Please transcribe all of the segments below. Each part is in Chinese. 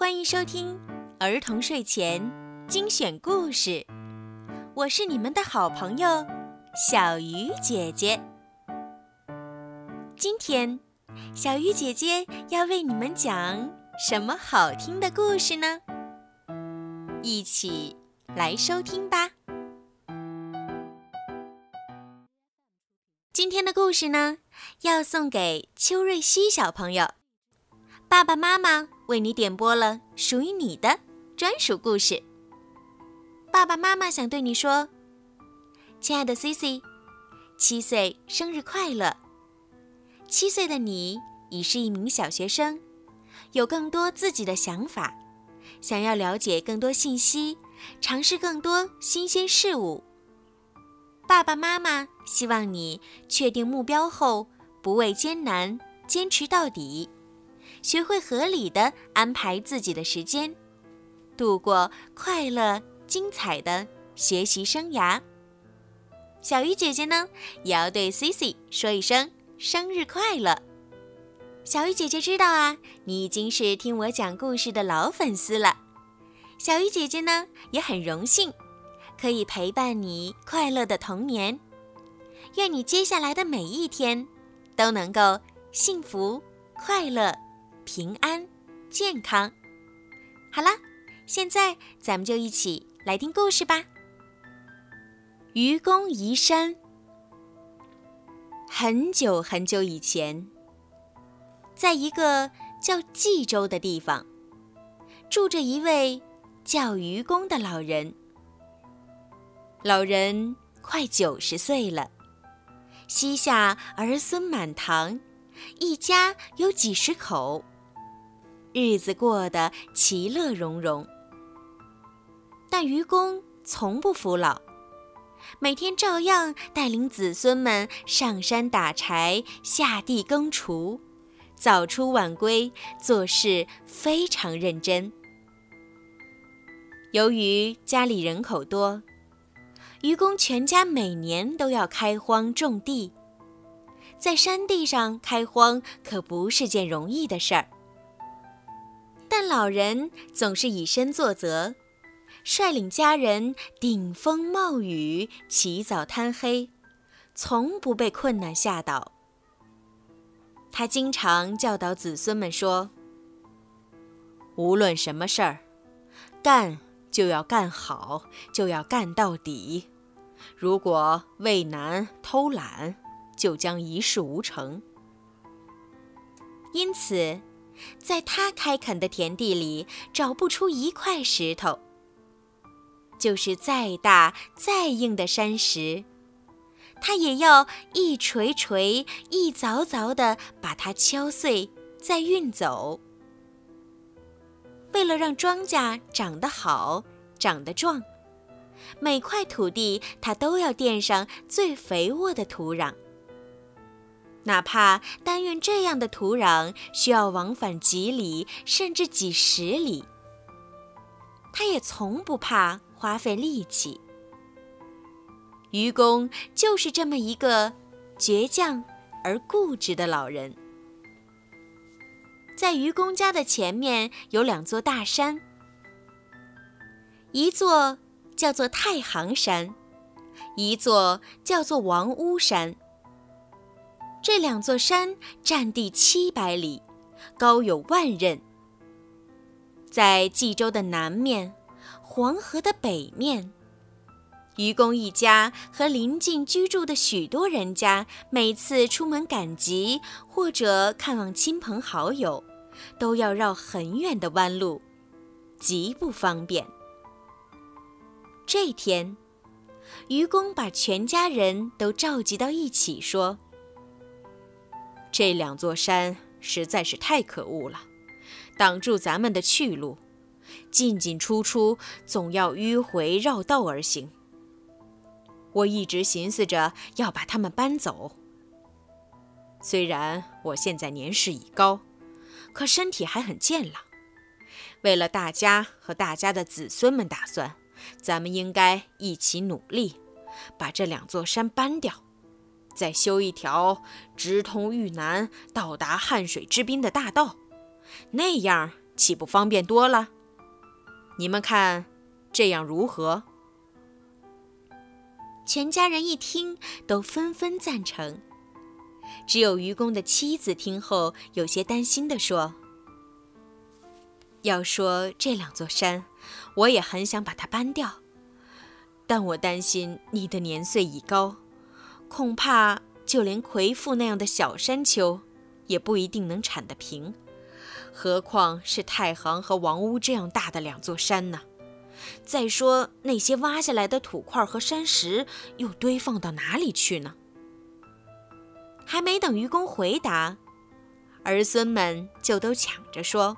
欢迎收听儿童睡前精选故事，我是你们的好朋友小鱼姐姐。今天，小鱼姐姐要为你们讲什么好听的故事呢？一起来收听吧。今天的故事呢，要送给邱瑞希小朋友。爸爸妈妈为你点播了属于你的专属故事。爸爸妈妈想对你说：“亲爱的 Cici，七岁生日快乐！七岁的你已是一名小学生，有更多自己的想法，想要了解更多信息，尝试更多新鲜事物。爸爸妈妈希望你确定目标后，不畏艰难，坚持到底。”学会合理的安排自己的时间，度过快乐精彩的学习生涯。小鱼姐姐呢，也要对 Cici 说一声生日快乐。小鱼姐姐知道啊，你已经是听我讲故事的老粉丝了。小鱼姐姐呢，也很荣幸可以陪伴你快乐的童年。愿你接下来的每一天都能够幸福快乐。平安、健康。好了，现在咱们就一起来听故事吧。愚公移山。很久很久以前，在一个叫冀州的地方，住着一位叫愚公的老人。老人快九十岁了，膝下儿孙满堂，一家有几十口。日子过得其乐融融，但愚公从不服老，每天照样带领子孙们上山打柴、下地耕锄，早出晚归，做事非常认真。由于家里人口多，愚公全家每年都要开荒种地，在山地上开荒可不是件容易的事儿。但老人总是以身作则，率领家人顶风冒雨、起早贪黑，从不被困难吓倒。他经常教导子孙们说：“无论什么事儿，干就要干好，就要干到底。如果畏难偷懒，就将一事无成。”因此。在他开垦的田地里，找不出一块石头。就是再大再硬的山石，他也要一锤锤、一凿凿地把它敲碎，再运走。为了让庄稼长得好、长得壮，每块土地他都要垫上最肥沃的土壤。哪怕但愿这样的土壤需要往返几里，甚至几十里，他也从不怕花费力气。愚公就是这么一个倔强而固执的老人。在愚公家的前面有两座大山，一座叫做太行山，一座叫做王屋山。这两座山占地七百里，高有万仞。在冀州的南面，黄河的北面，愚公一家和邻近居住的许多人家，每次出门赶集或者看望亲朋好友，都要绕很远的弯路，极不方便。这天，愚公把全家人都召集到一起，说。这两座山实在是太可恶了，挡住咱们的去路，进进出出总要迂回绕道而行。我一直寻思着要把它们搬走。虽然我现在年事已高，可身体还很健朗。为了大家和大家的子孙们打算，咱们应该一起努力，把这两座山搬掉。再修一条直通豫南、到达汉水之滨的大道，那样岂不方便多了？你们看，这样如何？全家人一听，都纷纷赞成。只有愚公的妻子听后，有些担心地说：“要说这两座山，我也很想把它搬掉，但我担心你的年岁已高，恐怕就连魁父那样的小山丘，也不一定能铲得平，何况是太行和王屋这样大的两座山呢？再说那些挖下来的土块和山石，又堆放到哪里去呢？”还没等愚公回答，儿孙们就都抢着说：“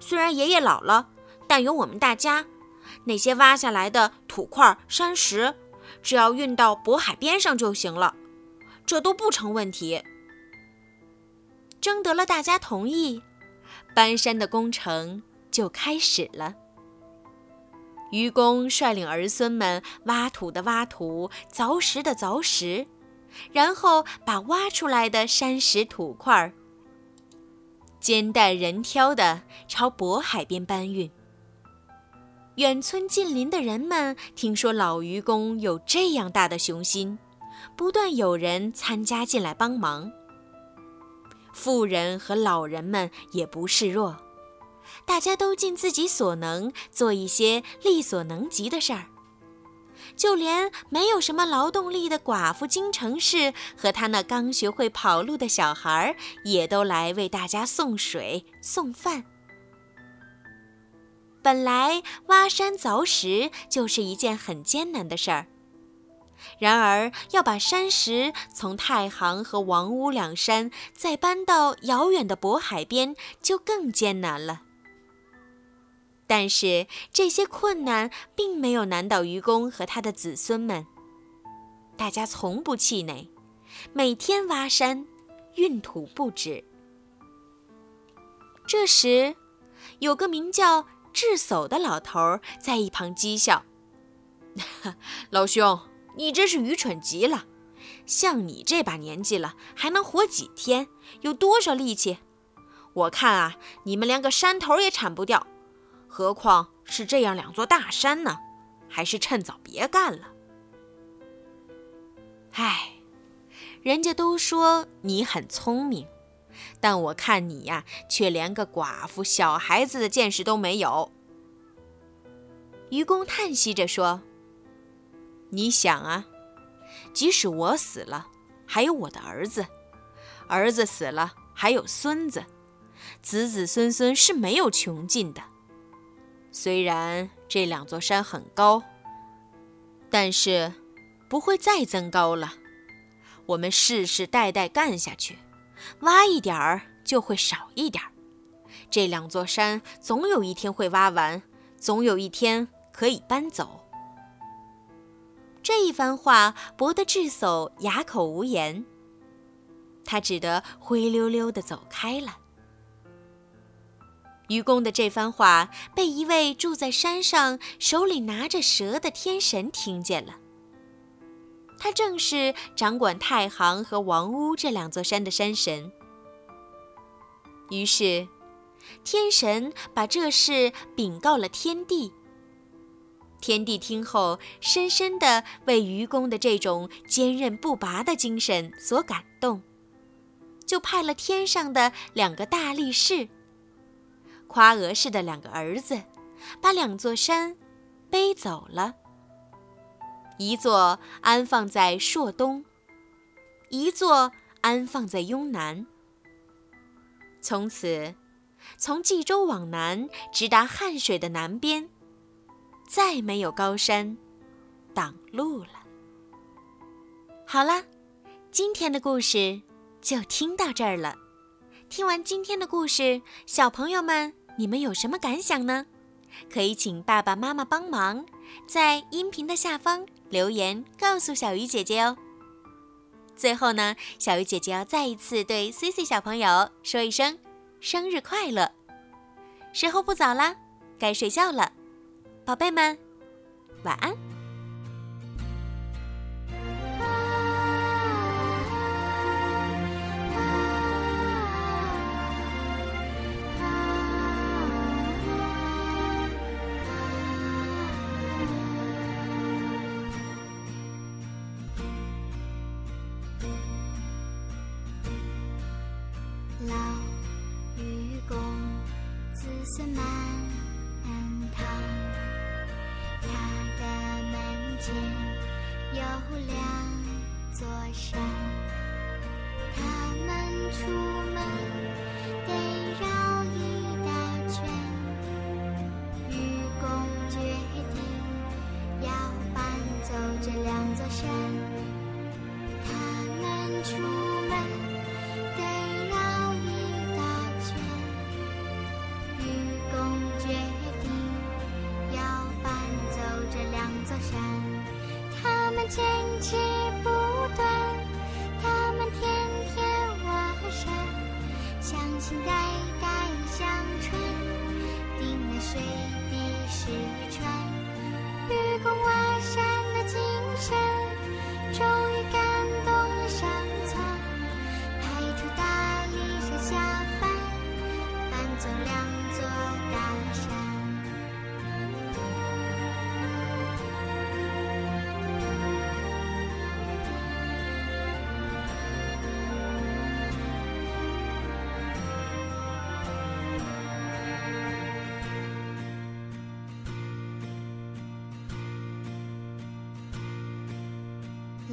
虽然爷爷老了，但有我们大家，那些挖下来的土块、山石，只要运到渤海边上就行了，这都不成问题。”征得了大家同意，搬山的工程就开始了。愚公率领儿孙们挖土的挖土，凿石的凿石。然后把挖出来的山石土块肩带人挑的朝渤海边搬运。远村近邻的人们听说老愚公有这样大的雄心，不断有人参加进来帮忙。富人和老人们也不示弱，大家都尽自己所能做一些力所能及的事儿。就连没有什么劳动力的寡妇金城氏和他那刚学会跑路的小孩，也都来为大家送水送饭。本来挖山凿石就是一件很艰难的事儿，然而要把山石从太行和王屋两山再搬到遥远的渤海边，就更艰难了。但是这些困难并没有难倒愚公和他的子孙们，大家从不气馁，每天挖山、运土不止。这时，有个名叫智叟的老头在一旁讥笑：“老兄，你真是愚蠢极了！像你这把年纪了，还能活几天？有多少力气？我看啊，你们连个山头也铲不掉。”何况是这样两座大山呢？还是趁早别干了。唉，人家都说你很聪明，但我看你呀，却连个寡妇、小孩子的见识都没有。愚公叹息着说：“你想啊，即使我死了，还有我的儿子；儿子死了，还有孙子；子子孙孙是没有穷尽的。”虽然这两座山很高，但是不会再增高了。我们世世代代干下去，挖一点儿就会少一点儿。这两座山总有一天会挖完，总有一天可以搬走。这一番话博得智叟哑口无言，他只得灰溜溜地走开了。愚公的这番话被一位住在山上、手里拿着蛇的天神听见了。他正是掌管太行和王屋这两座山的山神。于是，天神把这事禀告了天帝。天帝听后，深深地为愚公的这种坚韧不拔的精神所感动，就派了天上的两个大力士。夸娥氏的两个儿子，把两座山背走了。一座安放在朔东，一座安放在雍南。从此，从冀州往南，直达汉水的南边，再没有高山挡路了。好了，今天的故事就听到这儿了。听完今天的故事，小朋友们。你们有什么感想呢？可以请爸爸妈妈帮忙，在音频的下方留言告诉小鱼姐姐哦。最后呢，小鱼姐姐要再一次对 C C 小朋友说一声生日快乐。时候不早啦，该睡觉了，宝贝们，晚安。有两座山，他们出门得绕。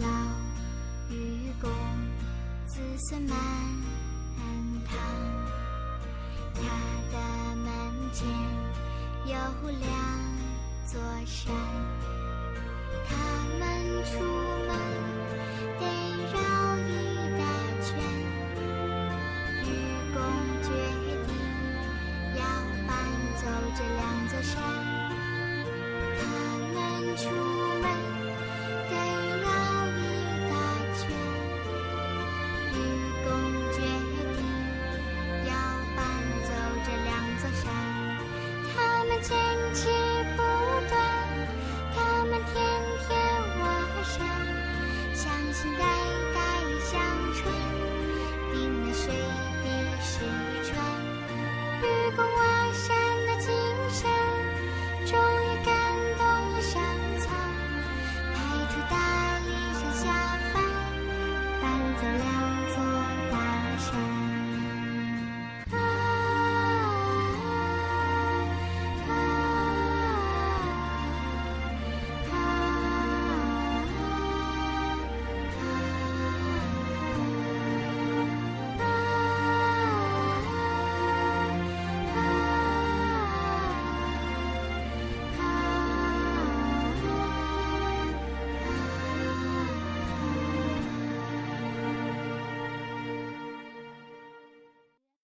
老愚公子孙满堂他的门前有两座山。他们出门得绕一大圈愚公决定要搬走这两座山。